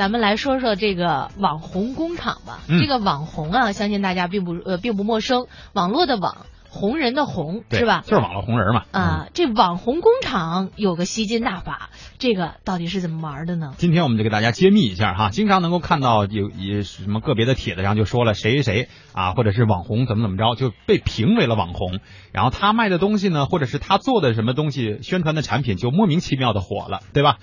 咱们来说说这个网红工厂吧。嗯这个网红啊，相信大家并不呃并不陌生，网络的网，红人的红，是吧？就是网络红人嘛。啊，这网红工厂有个吸金大法，这个到底是怎么玩的呢？今天我们就给大家揭秘一下哈，经常能够看到有有什么个别的帖子上就说了谁谁谁啊，或者是网红怎么怎么着就被评为了网红，然后他卖的东西呢，或者是他做的什么东西宣传的产品就莫名其妙的火了，对吧？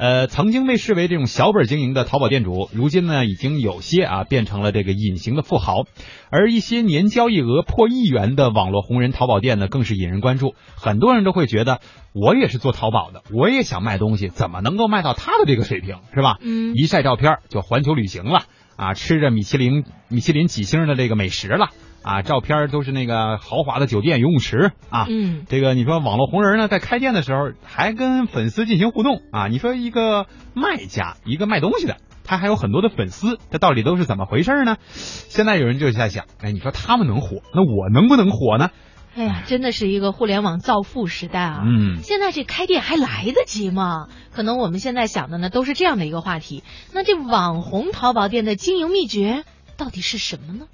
呃，曾经被视为这种小本经营的淘宝店主，如今呢已经有些啊变成了这个隐形的富豪，而一些年交易额破亿元的网络红人淘宝店呢，更是引人关注。很多人都会觉得，我也是做淘宝的，我也想卖东西，怎么能够卖到他的这个水平，是吧？嗯一晒照片就环球旅行了啊，吃着米其林米其林几星的这个美食了啊，照片都是那个豪华的酒店、游泳池啊。嗯，这个你说网络红人呢，在开店的时候还跟粉丝进行互动啊。你说一个卖家，一个卖东西的，他还有很多的粉丝，这到底都是怎么回事呢？现在有人就在想，哎，你说他们能火，那我能不能火呢？哎呀，真的是一个互联网造富时代啊！嗯，现在这开店还来得及吗？可能我们现在想的呢，都是这样的一个话题。那这网红淘宝店的经营秘诀到底是什么呢？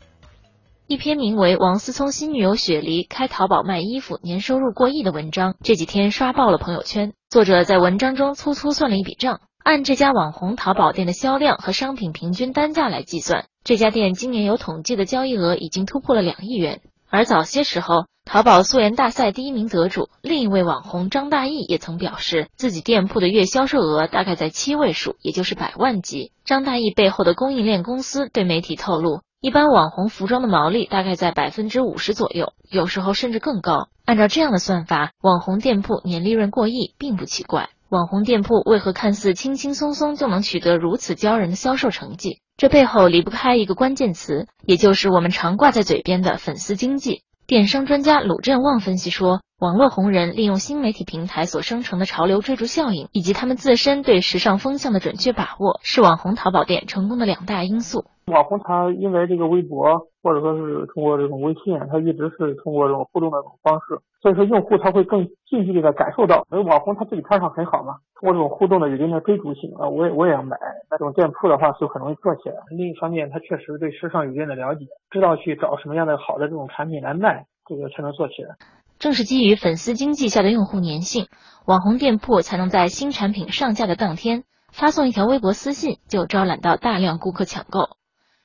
一篇名为《王思聪新女友雪梨开淘宝卖衣服，年收入过亿》的文章，这几天刷爆了朋友圈。作者在文章中粗粗算了一笔账，按这家网红淘宝店的销量和商品平均单价来计算，这家店今年有统计的交易额已经突破了两亿元。而早些时候，淘宝素颜大赛第一名得主另一位网红张大奕也曾表示，自己店铺的月销售额大概在七位数，也就是百万级。张大奕背后的供应链公司对媒体透露，一般网红服装的毛利大概在百分之五十左右，有时候甚至更高。按照这样的算法，网红店铺年利润过亿并不奇怪。网红店铺为何看似轻轻松松就能取得如此骄人的销售成绩？这背后离不开一个关键词，也就是我们常挂在嘴边的粉丝经济。电商专家鲁振旺分析说，网络红人利用新媒体平台所生成的潮流追逐效应，以及他们自身对时尚风向的准确把握，是网红淘宝店成功的两大因素。网红他因为这个微博或者说是通过这种微信，他一直是通过这种互动的这种方式，所以说用户他会更近距离的感受到，因为网红他自己拍上很好嘛，通过这种互动的有一定的追逐性啊，我也我也要买，那种店铺的话就很容易做起来。另一方面，他确实对时尚有一定的了解，知道去找什么样的好的这种产品来卖，这个才能做起来。正是基于粉丝经济下的用户粘性，网红店铺才能在新产品上架的当天发送一条微博私信，就招揽到大量顾客抢购。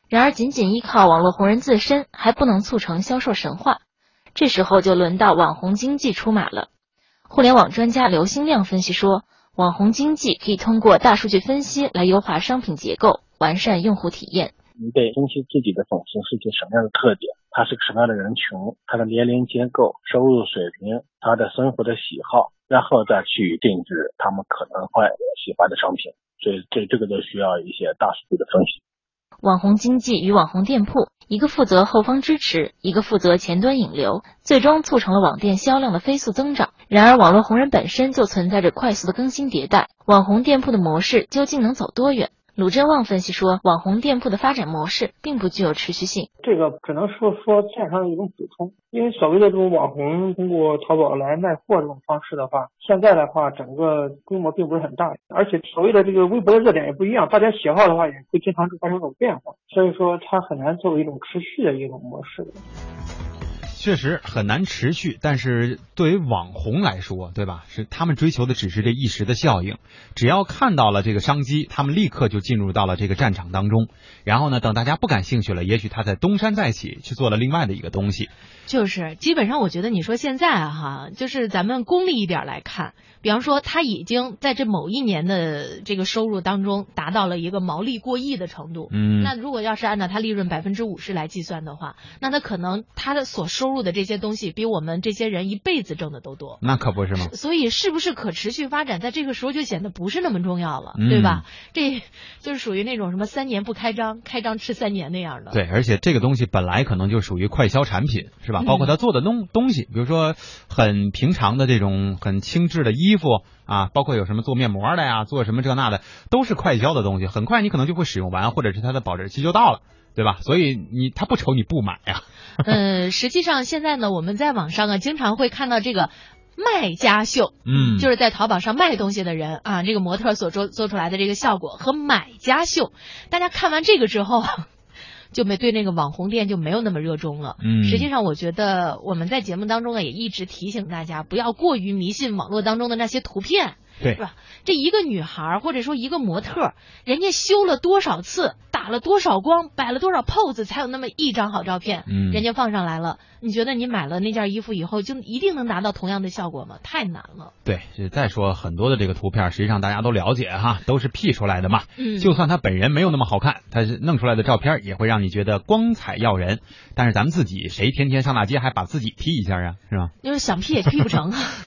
然而，仅仅依靠网络红人自身还不能促成销售神话，这时候就轮到网红经济出马了。互联网专家刘新亮分析说，网红经济可以通过大数据分析来优化商品结构，完善用户体验。你得分析自己的粉丝是一些什么样的特点，他是个什么样的人群，他的年龄结构、收入水平、他的生活的喜好，然后再去定制他们可能会喜欢的商品。所以这这个都需要一些大数据的分析。网红经济与网红店铺，一个负责后方支持，一个负责前端引流，最终促成了网店销量的飞速增长。然而，网络红人本身就存在着快速的更新迭代，网红店铺的模式究竟能走多远？鲁振旺分析说，网红店铺的发展模式并不具有持续性。这个只能说说线上的一种补充，因为所谓的这种网红通过淘宝来卖货这种方式的话，现在的话整个规模并不是很大，而且所谓的这个微博的热点也不一样，大家喜好的话也会经常发生这种变化，所以说它很难作为一种持续的一种模式。确实很难持续，但是对于网红来说，对吧？是他们追求的只是这一时的效应，只要看到了这个商机，他们立刻就进入到了这个战场当中。然后呢，等大家不感兴趣了，也许他在东山再起，去做了另外的一个东西。就是基本上，我觉得你说现在啊哈，就是咱们功利一点来看，比方说他已经在这某一年的这个收入当中达到了一个毛利过亿的程度。嗯，那如果要是按照他利润百分之五十来计算的话，那他可能他的所收入的这些东西比我们这些人一辈子挣的都多。那可不是吗？所以是不是可持续发展，在这个时候就显得不是那么重要了，嗯对吧？这就是属于那种什么三年不开张，开张吃三年那样的。对，而且这个东西本来可能就属于快销产品，是吧？嗯包括他做的东东西，比如说很平常的这种很轻质的衣服啊，包括有什么做面膜的呀，做什么这那的，都是快销的东西，很快你可能就会使用完，或者是它的保质期就到了，对吧？所以你他不愁你不买呀。嗯，实际上现在呢，我们在网上啊，经常会看到这个。卖家秀，嗯，就是在淘宝上卖东西的人啊，这个模特所做做出来的这个效果和买家秀，大家看完这个之后。就没对那个网红店就没有那么热衷了。嗯实际上我觉得我们在节目当中啊也一直提醒大家不要过于迷信网络当中的那些图片，对是吧？这一个女孩儿或者说一个模特儿，人家修了多少次，打了多少光，摆了多少 pose，才有那么一张好照片，嗯人家放上来了。你觉得你买了那件衣服以后就一定能达到同样的效果吗？太难了。对，是再说很多的这个图片，实际上大家都了解哈，都是 P 出来的嘛。嗯就算他本人没有那么好看，他是弄出来的照片也会让你觉得光彩耀人。但是咱们自己谁天天上大街还把自己 P 一下啊，是吧？就是想 P 也 P 不成啊。